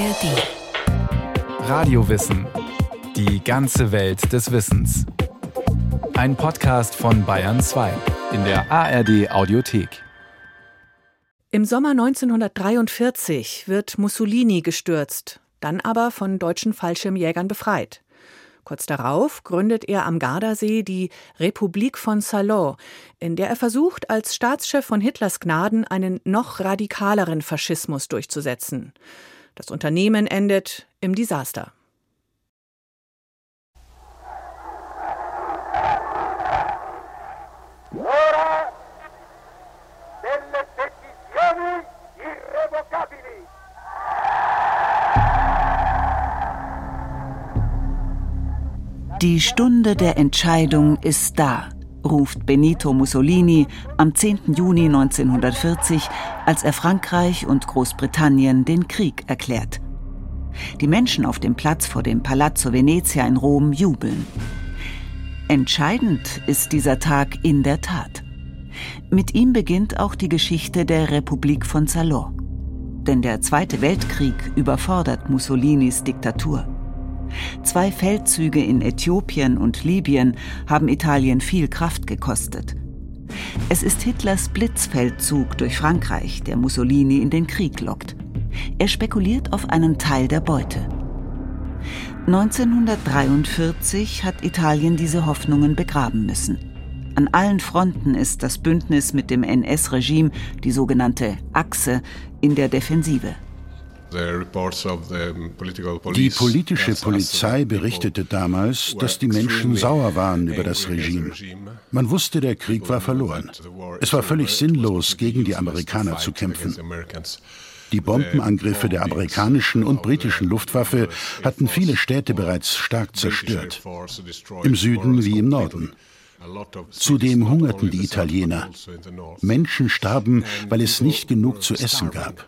ARD. Radiowissen. Die ganze Welt des Wissens. Ein Podcast von Bayern 2 in der ARD Audiothek. Im Sommer 1943 wird Mussolini gestürzt, dann aber von deutschen Fallschirmjägern befreit. Kurz darauf gründet er am Gardasee die Republik von Salon, in der er versucht, als Staatschef von Hitlers Gnaden einen noch radikaleren Faschismus durchzusetzen. Das Unternehmen endet im Desaster. Die Stunde der Entscheidung ist da, ruft Benito Mussolini am 10. Juni 1940, als er Frankreich und Großbritannien den Krieg erklärt. Die Menschen auf dem Platz vor dem Palazzo Venezia in Rom jubeln. Entscheidend ist dieser Tag in der Tat. Mit ihm beginnt auch die Geschichte der Republik von Salò. Denn der Zweite Weltkrieg überfordert Mussolinis Diktatur. Zwei Feldzüge in Äthiopien und Libyen haben Italien viel Kraft gekostet. Es ist Hitlers Blitzfeldzug durch Frankreich, der Mussolini in den Krieg lockt. Er spekuliert auf einen Teil der Beute. 1943 hat Italien diese Hoffnungen begraben müssen. An allen Fronten ist das Bündnis mit dem NS-Regime, die sogenannte Achse, in der Defensive. Die politische Polizei berichtete damals, dass die Menschen sauer waren über das Regime. Man wusste, der Krieg war verloren. Es war völlig sinnlos, gegen die Amerikaner zu kämpfen. Die Bombenangriffe der amerikanischen und britischen Luftwaffe hatten viele Städte bereits stark zerstört, im Süden wie im Norden. Zudem hungerten die Italiener. Menschen starben, weil es nicht genug zu essen gab.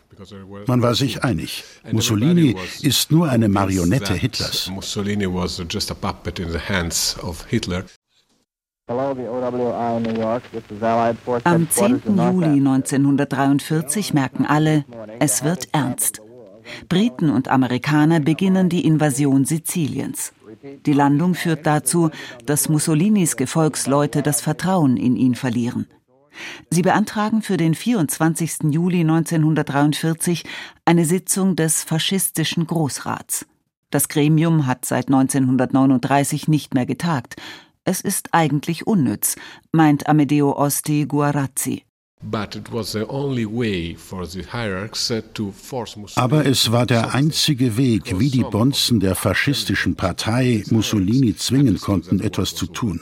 Man war sich einig, Mussolini ist nur eine Marionette Hitlers. Am 10. Juli 1943 merken alle, es wird ernst. Briten und Amerikaner beginnen die Invasion Siziliens. Die Landung führt dazu, dass Mussolinis Gefolgsleute das Vertrauen in ihn verlieren. Sie beantragen für den 24. Juli 1943 eine Sitzung des faschistischen Großrats. Das Gremium hat seit 1939 nicht mehr getagt. Es ist eigentlich unnütz, meint Amedeo Osti Guarazzi. Aber es war der einzige Weg, wie die Bonzen der faschistischen Partei Mussolini zwingen konnten, etwas zu tun.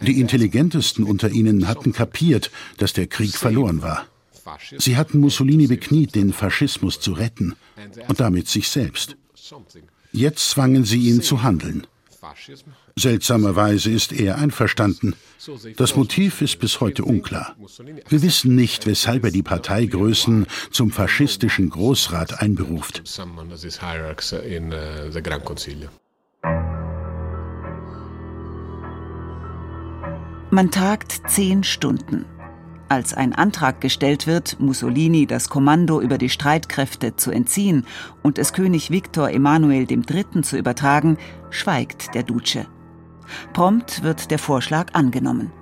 Die Intelligentesten unter ihnen hatten kapiert, dass der Krieg verloren war. Sie hatten Mussolini bekniet, den Faschismus zu retten und damit sich selbst. Jetzt zwangen sie ihn zu handeln. Seltsamerweise ist er einverstanden. Das Motiv ist bis heute unklar. Wir wissen nicht, weshalb er die Parteigrößen zum faschistischen Großrat einberuft. Man tagt zehn Stunden. Als ein Antrag gestellt wird, Mussolini das Kommando über die Streitkräfte zu entziehen und es König Viktor Emanuel III. zu übertragen, schweigt der Duce. Prompt wird der Vorschlag angenommen.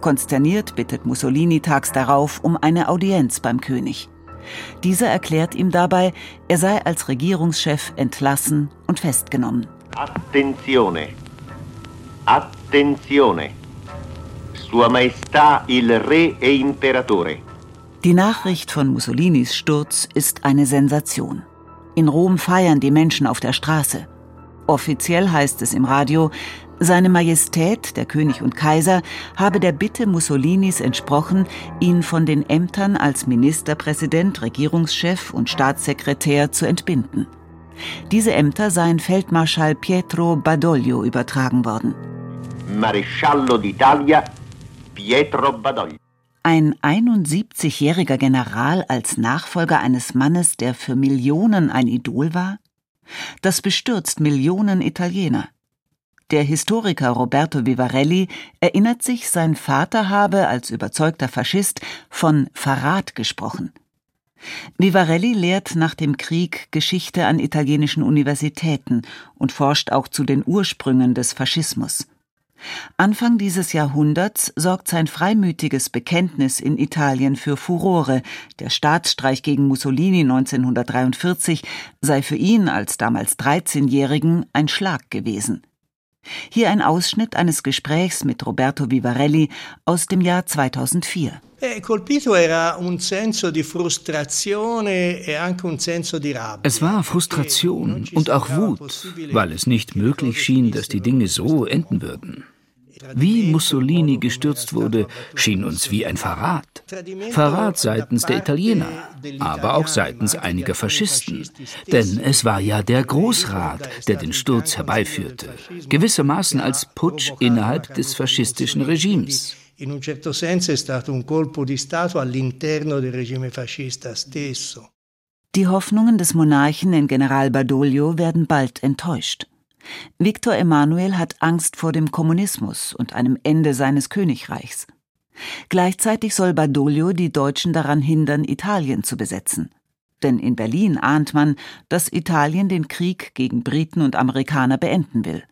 Konsterniert bittet Mussolini tags darauf um eine Audienz beim König. Dieser erklärt ihm dabei, er sei als Regierungschef entlassen und festgenommen. Attenzione! Attenzione! Sua Maestà il Re e Imperatore. Die Nachricht von Mussolinis Sturz ist eine Sensation. In Rom feiern die Menschen auf der Straße. Offiziell heißt es im Radio, seine Majestät, der König und Kaiser, habe der Bitte Mussolinis entsprochen, ihn von den Ämtern als Ministerpräsident, Regierungschef und Staatssekretär zu entbinden. Diese Ämter seien Feldmarschall Pietro Badoglio übertragen worden. Maresciallo d'Italia Pietro Badoglio. Ein 71-jähriger General als Nachfolger eines Mannes, der für Millionen ein Idol war? Das bestürzt Millionen Italiener. Der Historiker Roberto Vivarelli erinnert sich, sein Vater habe als überzeugter Faschist von Verrat gesprochen. Vivarelli lehrt nach dem Krieg Geschichte an italienischen Universitäten und forscht auch zu den Ursprüngen des Faschismus. Anfang dieses Jahrhunderts sorgt sein freimütiges Bekenntnis in Italien für Furore. Der Staatsstreich gegen Mussolini 1943 sei für ihn als damals 13-Jährigen ein Schlag gewesen. Hier ein Ausschnitt eines Gesprächs mit Roberto Vivarelli aus dem Jahr 2004. E es war Frustration und auch Wut, weil es nicht möglich schien, dass die Dinge so enden würden. Wie Mussolini gestürzt wurde, schien uns wie ein Verrat. Verrat seitens der Italiener, aber auch seitens einiger Faschisten. Denn es war ja der Großrat, der den Sturz herbeiführte, gewissermaßen als Putsch innerhalb des faschistischen Regimes in un certo senso è stato un colpo di Stato all'interno del regime fascista stesso. Die Hoffnungen des Monarchen in General Badoglio werden bald enttäuscht. Viktor Emanuel hat Angst vor dem Kommunismus und einem Ende seines Königreichs. Gleichzeitig soll Badoglio die Deutschen daran hindern, Italien zu besetzen. Denn in Berlin ahnt man, dass Italien den Krieg gegen Briten und Amerikaner beenden will.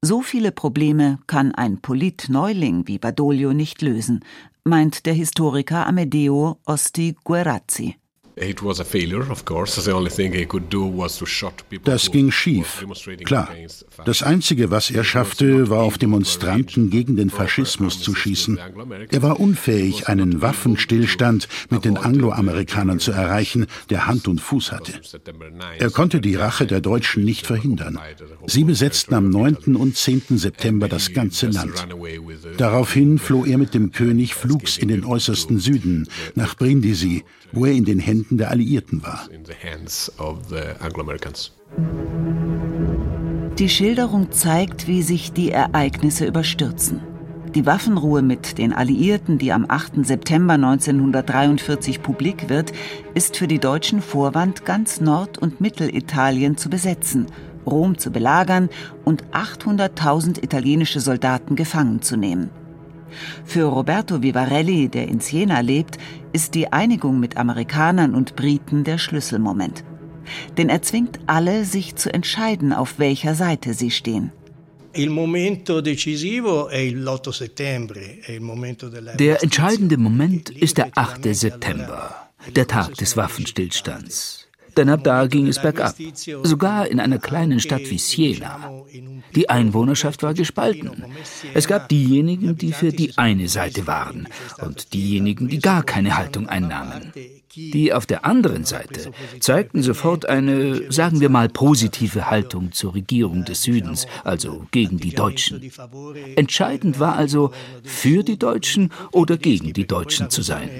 So viele Probleme kann ein Politneuling wie Badoglio nicht lösen, meint der Historiker Amedeo Osti Guerazzi. Das ging schief. Klar. Das Einzige, was er schaffte, war auf Demonstranten gegen den Faschismus zu schießen. Er war unfähig, einen Waffenstillstand mit den Angloamerikanern zu erreichen, der Hand und Fuß hatte. Er konnte die Rache der Deutschen nicht verhindern. Sie besetzten am 9. und 10. September das ganze Land. Daraufhin floh er mit dem König flugs in den äußersten Süden, nach Brindisi, wo er in den Händen der Alliierten war. Die Schilderung zeigt, wie sich die Ereignisse überstürzen. Die Waffenruhe mit den Alliierten, die am 8. September 1943 publik wird, ist für die Deutschen Vorwand, ganz Nord- und Mittelitalien zu besetzen, Rom zu belagern und 800.000 italienische Soldaten gefangen zu nehmen. Für Roberto Vivarelli, der in Siena lebt, ist die Einigung mit Amerikanern und Briten der Schlüsselmoment. Denn er zwingt alle, sich zu entscheiden, auf welcher Seite sie stehen. Der entscheidende Moment ist der 8. September, der Tag des Waffenstillstands denn ab da ging es bergab, sogar in einer kleinen Stadt wie Siena. Die Einwohnerschaft war gespalten. Es gab diejenigen, die für die eine Seite waren und diejenigen, die gar keine Haltung einnahmen. Die auf der anderen Seite zeigten sofort eine, sagen wir mal, positive Haltung zur Regierung des Südens, also gegen die Deutschen. Entscheidend war also, für die Deutschen oder gegen die Deutschen zu sein.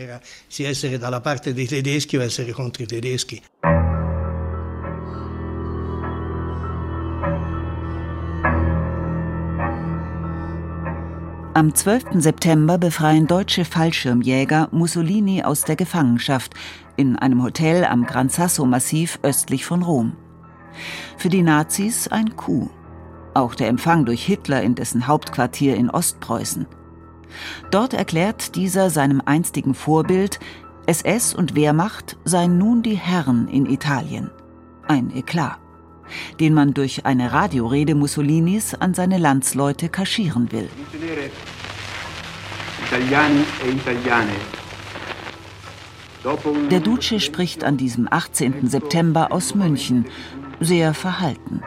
Am 12. September befreien deutsche Fallschirmjäger Mussolini aus der Gefangenschaft in einem Hotel am Gran Sasso Massiv östlich von Rom. Für die Nazis ein Coup. Auch der Empfang durch Hitler in dessen Hauptquartier in Ostpreußen. Dort erklärt dieser seinem einstigen Vorbild, SS und Wehrmacht seien nun die Herren in Italien. Ein Eklat, den man durch eine Radiorede Mussolinis an seine Landsleute kaschieren will. Der Duce spricht an diesem 18. September aus München, sehr verhalten.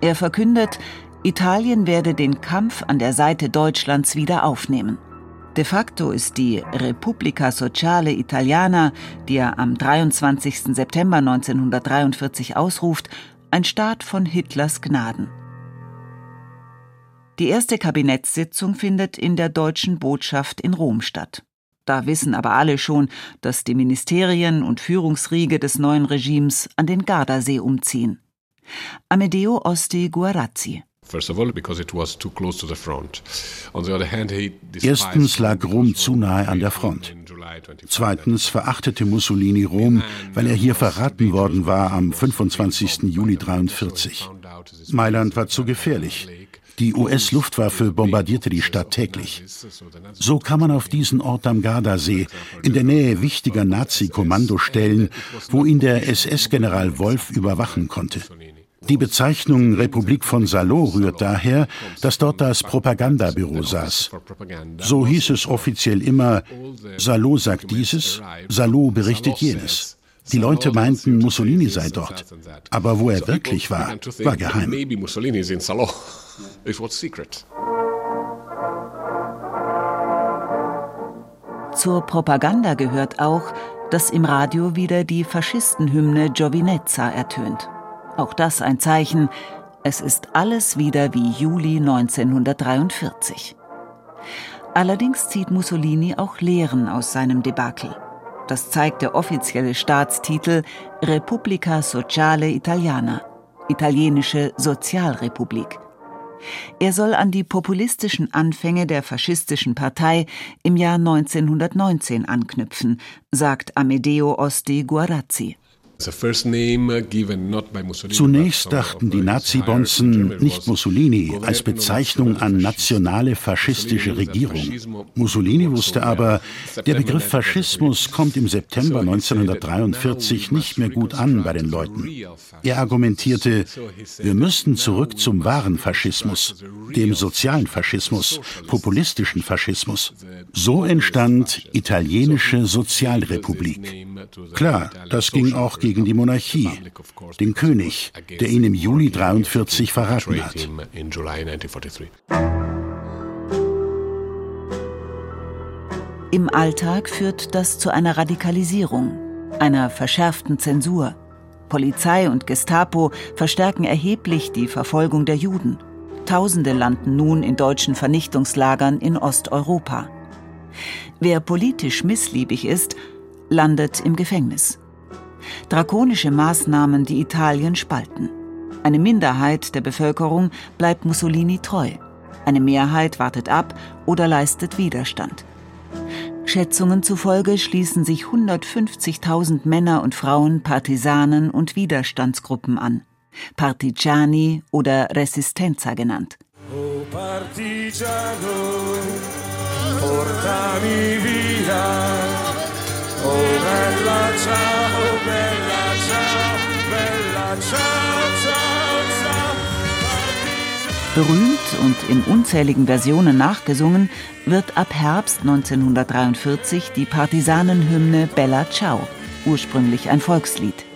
Er verkündet, Italien werde den Kampf an der Seite Deutschlands wieder aufnehmen. De facto ist die Repubblica Sociale Italiana, die er am 23. September 1943 ausruft, ein Staat von Hitlers Gnaden. Die erste Kabinettssitzung findet in der deutschen Botschaft in Rom statt. Da wissen aber alle schon, dass die Ministerien und Führungsriege des neuen Regimes an den Gardasee umziehen. Amedeo Osti Guarazzi. Erstens lag Rom zu nahe an der Front. Zweitens verachtete Mussolini Rom, weil er hier verraten worden war am 25. Juli 1943. Mailand war zu gefährlich. Die US-Luftwaffe bombardierte die Stadt täglich. So kam man auf diesen Ort am Gardasee, in der Nähe wichtiger Nazi-Kommandostellen, wo ihn der SS-General Wolf überwachen konnte. Die Bezeichnung Republik von Salo rührt daher, dass dort das Propagandabüro saß. So hieß es offiziell immer, Salo sagt dieses, Salo berichtet jenes. Die Leute meinten, Mussolini sei dort. Aber wo er wirklich war, war geheim. Zur Propaganda gehört auch, dass im Radio wieder die Faschistenhymne Giovinezza ertönt. Auch das ein Zeichen, es ist alles wieder wie Juli 1943. Allerdings zieht Mussolini auch Lehren aus seinem Debakel. Das zeigt der offizielle Staatstitel Repubblica Sociale Italiana, italienische Sozialrepublik. Er soll an die populistischen Anfänge der faschistischen Partei im Jahr 1919 anknüpfen, sagt Amedeo Osti Guarazzi. Zunächst dachten die Nazi-Bonzen nicht Mussolini als Bezeichnung an nationale faschistische Regierung. Mussolini wusste aber, der Begriff Faschismus kommt im September 1943 nicht mehr gut an bei den Leuten. Er argumentierte, wir müssten zurück zum wahren Faschismus, dem sozialen Faschismus, populistischen Faschismus. So entstand italienische Sozialrepublik. Klar, das ging auch gegen die Monarchie, den König, der ihn im Juli 43 verraten hat. Im Alltag führt das zu einer Radikalisierung, einer verschärften Zensur. Polizei und Gestapo verstärken erheblich die Verfolgung der Juden. Tausende landen nun in deutschen Vernichtungslagern in Osteuropa. Wer politisch missliebig ist, landet im Gefängnis. Drakonische Maßnahmen, die Italien spalten. Eine Minderheit der Bevölkerung bleibt Mussolini treu. Eine Mehrheit wartet ab oder leistet Widerstand. Schätzungen zufolge schließen sich 150.000 Männer und Frauen Partisanen und Widerstandsgruppen an. Partigiani oder Resistenza genannt. Oh Partigiano, portami via. Oh bella ciao, bella ciao, bella ciao, ciao, ciao. Berühmt und in unzähligen Versionen nachgesungen wird ab Herbst 1943 die Partisanenhymne Bella Ciao, ursprünglich ein Volkslied.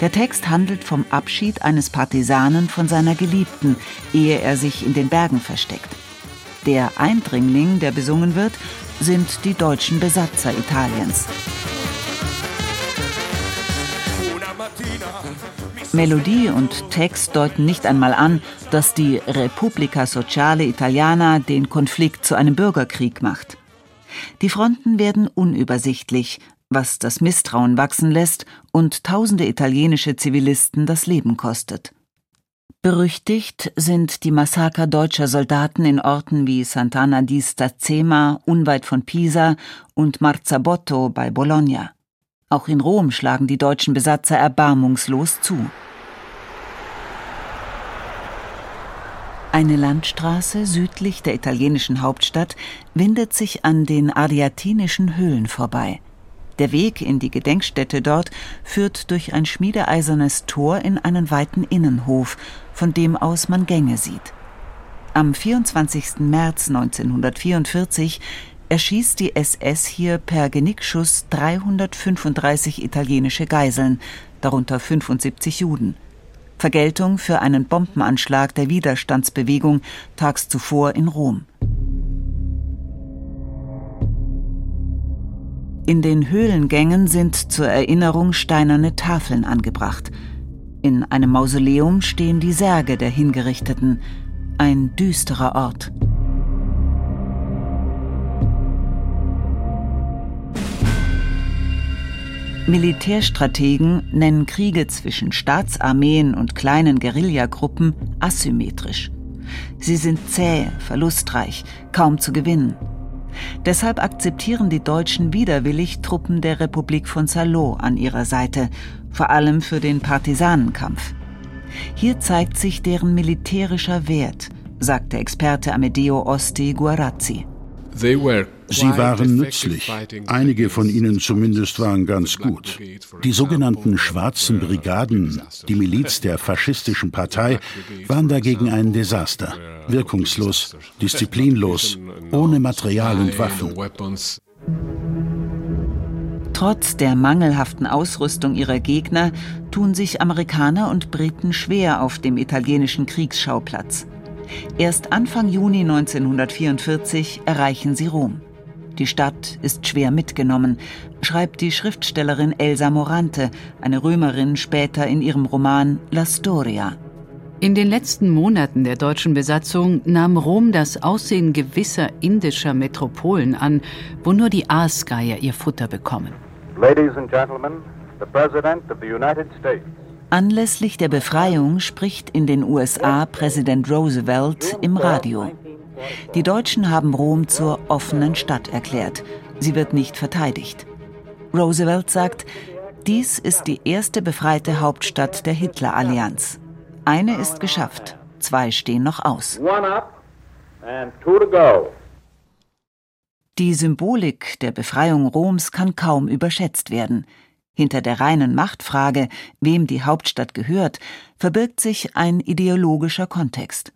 Der Text handelt vom Abschied eines Partisanen von seiner Geliebten, ehe er sich in den Bergen versteckt. Der Eindringling, der besungen wird, sind die deutschen Besatzer Italiens. Melodie und Text deuten nicht einmal an, dass die Repubblica Sociale Italiana den Konflikt zu einem Bürgerkrieg macht. Die Fronten werden unübersichtlich, was das Misstrauen wachsen lässt und tausende italienische Zivilisten das Leben kostet. Berüchtigt sind die Massaker deutscher Soldaten in Orten wie Sant'Anna di Stazema unweit von Pisa und Marzabotto bei Bologna. Auch in Rom schlagen die deutschen Besatzer erbarmungslos zu. Eine Landstraße südlich der italienischen Hauptstadt windet sich an den Ariatinischen Höhlen vorbei. Der Weg in die Gedenkstätte dort führt durch ein schmiedeeisernes Tor in einen weiten Innenhof, von dem aus man Gänge sieht. Am 24. März 1944 erschießt die SS hier per Genickschuss 335 italienische Geiseln, darunter 75 Juden. Vergeltung für einen Bombenanschlag der Widerstandsbewegung tags zuvor in Rom. In den Höhlengängen sind zur Erinnerung steinerne Tafeln angebracht. In einem Mausoleum stehen die Särge der Hingerichteten. Ein düsterer Ort. Militärstrategen nennen Kriege zwischen Staatsarmeen und kleinen Guerillagruppen asymmetrisch. Sie sind zäh, verlustreich, kaum zu gewinnen. Deshalb akzeptieren die Deutschen widerwillig Truppen der Republik von Salo an ihrer Seite, vor allem für den Partisanenkampf. Hier zeigt sich deren militärischer Wert, sagt der Experte Amedeo Osti Guarazzi. Sie waren nützlich. Einige von ihnen zumindest waren ganz gut. Die sogenannten Schwarzen Brigaden, die Miliz der faschistischen Partei, waren dagegen ein Desaster. Wirkungslos, disziplinlos, ohne Material und Waffen. Trotz der mangelhaften Ausrüstung ihrer Gegner tun sich Amerikaner und Briten schwer auf dem italienischen Kriegsschauplatz. Erst Anfang Juni 1944 erreichen sie Rom. Die Stadt ist schwer mitgenommen, schreibt die Schriftstellerin Elsa Morante, eine Römerin, später in ihrem Roman La Storia. In den letzten Monaten der deutschen Besatzung nahm Rom das Aussehen gewisser indischer Metropolen an, wo nur die Aasgeier ihr Futter bekommen. Ladies and Gentlemen, the President of the United States. Anlässlich der Befreiung spricht in den USA Präsident Roosevelt im Radio. Die Deutschen haben Rom zur offenen Stadt erklärt. Sie wird nicht verteidigt. Roosevelt sagt, dies ist die erste befreite Hauptstadt der Hitler-Allianz. Eine ist geschafft, zwei stehen noch aus. Die Symbolik der Befreiung Roms kann kaum überschätzt werden. Hinter der reinen Machtfrage, wem die Hauptstadt gehört, verbirgt sich ein ideologischer Kontext.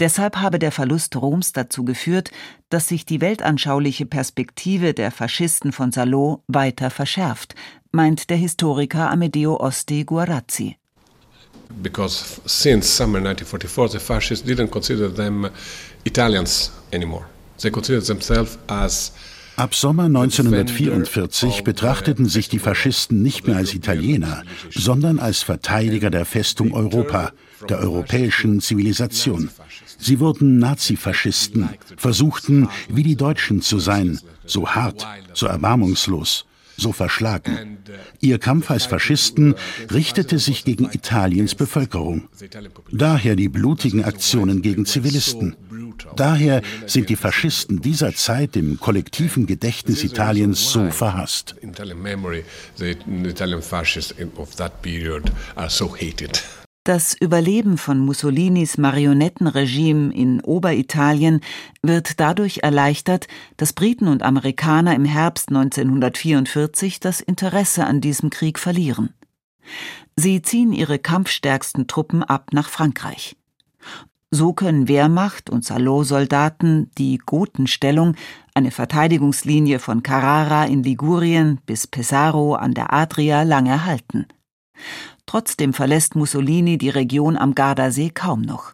Deshalb habe der Verlust Roms dazu geführt, dass sich die weltanschauliche Perspektive der Faschisten von Salò weiter verschärft, meint der Historiker Amedeo Osti Guarazzi. Because since summer 1944 the fascists didn't consider them Italians anymore. They considered themselves as Ab Sommer 1944 betrachteten sich die Faschisten nicht mehr als Italiener, sondern als Verteidiger der Festung Europa, der europäischen Zivilisation. Sie wurden Nazifaschisten, versuchten, wie die Deutschen zu sein, so hart, so erbarmungslos, so verschlagen. Ihr Kampf als Faschisten richtete sich gegen Italiens Bevölkerung. Daher die blutigen Aktionen gegen Zivilisten. Daher sind die Faschisten dieser Zeit im kollektiven Gedächtnis Italiens so verhasst. Das Überleben von Mussolinis Marionettenregime in Oberitalien wird dadurch erleichtert, dass Briten und Amerikaner im Herbst 1944 das Interesse an diesem Krieg verlieren. Sie ziehen ihre kampfstärksten Truppen ab nach Frankreich. So können Wehrmacht und Salò-Soldaten die Gotenstellung, eine Verteidigungslinie von Carrara in Ligurien bis Pesaro an der Adria, lange halten. Trotzdem verlässt Mussolini die Region am Gardasee kaum noch.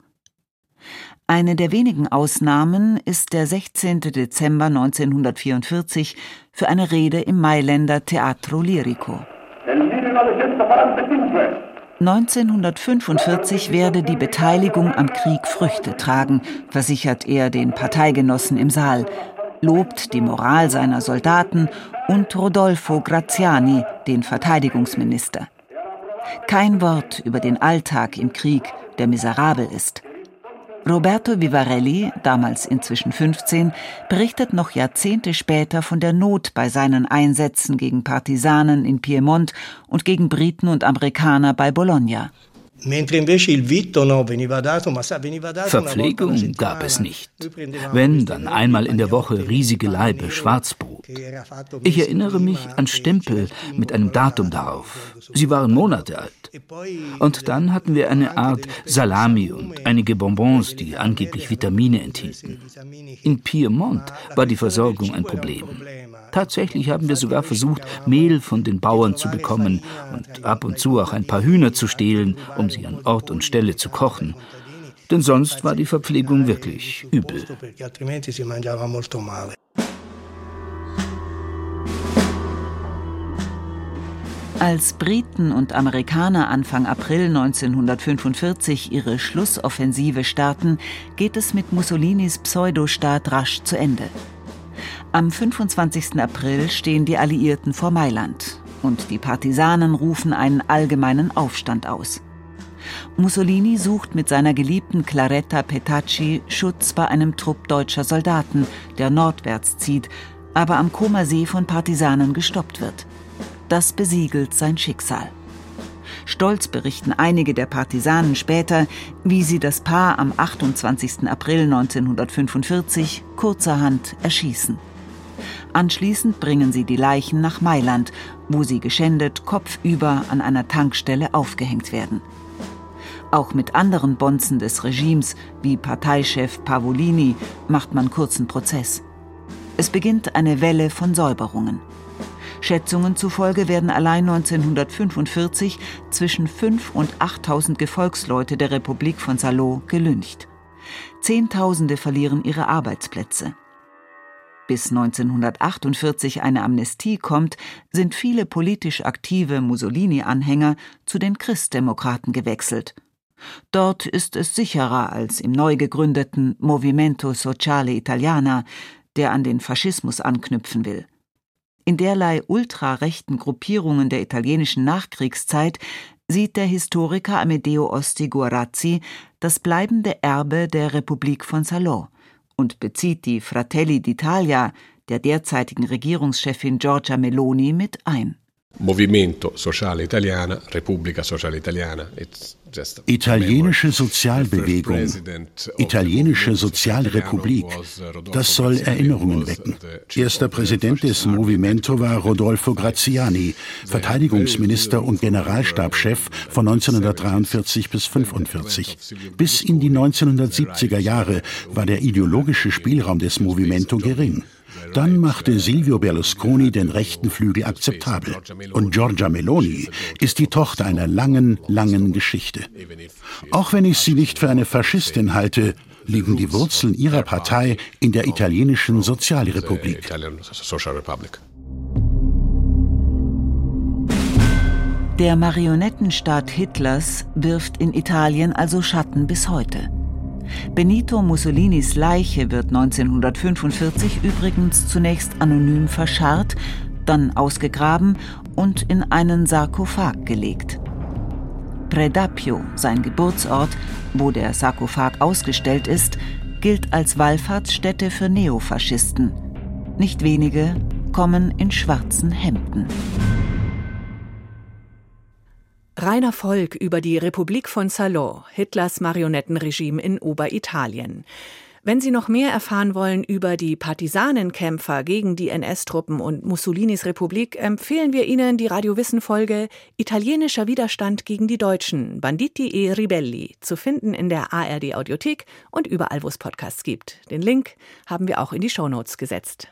Eine der wenigen Ausnahmen ist der 16. Dezember 1944 für eine Rede im Mailänder Teatro Lirico. 1945 werde die Beteiligung am Krieg Früchte tragen, versichert er den Parteigenossen im Saal, lobt die Moral seiner Soldaten und Rodolfo Graziani, den Verteidigungsminister. Kein Wort über den Alltag im Krieg, der miserabel ist. Roberto Vivarelli, damals inzwischen 15, berichtet noch Jahrzehnte später von der Not bei seinen Einsätzen gegen Partisanen in Piemont und gegen Briten und Amerikaner bei Bologna. Verpflegung gab es nicht. Wenn, dann einmal in der Woche riesige Laibe Schwarzbrot. Ich erinnere mich an Stempel mit einem Datum darauf. Sie waren Monate alt. Und dann hatten wir eine Art Salami und einige Bonbons, die angeblich Vitamine enthielten. In Piemont war die Versorgung ein Problem. Tatsächlich haben wir sogar versucht, Mehl von den Bauern zu bekommen und ab und zu auch ein paar Hühner zu stehlen, um sie an Ort und Stelle zu kochen. Denn sonst war die Verpflegung wirklich übel. Als Briten und Amerikaner Anfang April 1945 ihre Schlussoffensive starten, geht es mit Mussolinis Pseudostaat rasch zu Ende. Am 25. April stehen die Alliierten vor Mailand und die Partisanen rufen einen allgemeinen Aufstand aus. Mussolini sucht mit seiner geliebten Claretta Petacci Schutz bei einem Trupp deutscher Soldaten, der nordwärts zieht, aber am Comer See von Partisanen gestoppt wird. Das besiegelt sein Schicksal. Stolz berichten einige der Partisanen später, wie sie das Paar am 28. April 1945 kurzerhand erschießen. Anschließend bringen sie die Leichen nach Mailand, wo sie geschändet kopfüber an einer Tankstelle aufgehängt werden. Auch mit anderen Bonzen des Regimes, wie Parteichef Pavolini, macht man kurzen Prozess. Es beginnt eine Welle von Säuberungen. Schätzungen zufolge werden allein 1945 zwischen 5 und 8000 Gefolgsleute der Republik von Salo gelyncht. Zehntausende verlieren ihre Arbeitsplätze. Bis 1948 eine Amnestie kommt, sind viele politisch aktive Mussolini-Anhänger zu den Christdemokraten gewechselt. Dort ist es sicherer als im neu gegründeten Movimento Sociale Italiana, der an den Faschismus anknüpfen will. In derlei ultrarechten Gruppierungen der italienischen Nachkriegszeit sieht der Historiker Amedeo Osti Guarazzi das bleibende Erbe der Republik von Salò und bezieht die Fratelli d'Italia der derzeitigen Regierungschefin Giorgia Meloni mit ein. Movimento Sociale Italiana, Repubblica Sociale Italiana. Italienische Sozialbewegung, italienische Sozialrepublik, das soll Erinnerungen wecken. Erster Präsident des Movimento war Rodolfo Graziani, Verteidigungsminister und Generalstabschef von 1943 bis 1945. Bis in die 1970er Jahre war der ideologische Spielraum des Movimento gering. Dann machte Silvio Berlusconi den rechten Flügel akzeptabel. Und Giorgia Meloni ist die Tochter einer langen, langen Geschichte. Auch wenn ich sie nicht für eine Faschistin halte, liegen die Wurzeln ihrer Partei in der italienischen Sozialrepublik. Der Marionettenstaat Hitlers wirft in Italien also Schatten bis heute. Benito Mussolinis Leiche wird 1945 übrigens zunächst anonym verscharrt, dann ausgegraben und in einen Sarkophag gelegt. Predapio, sein Geburtsort, wo der Sarkophag ausgestellt ist, gilt als Wallfahrtsstätte für Neofaschisten. Nicht wenige kommen in schwarzen Hemden. Rainer Volk über die Republik von Salò, Hitlers Marionettenregime in Oberitalien. Wenn Sie noch mehr erfahren wollen über die Partisanenkämpfer gegen die NS-Truppen und Mussolinis Republik, empfehlen wir Ihnen die Radiowissen-Folge Italienischer Widerstand gegen die Deutschen, Banditi e Ribelli, zu finden in der ARD-Audiothek und überall, wo es Podcasts gibt. Den Link haben wir auch in die Shownotes gesetzt.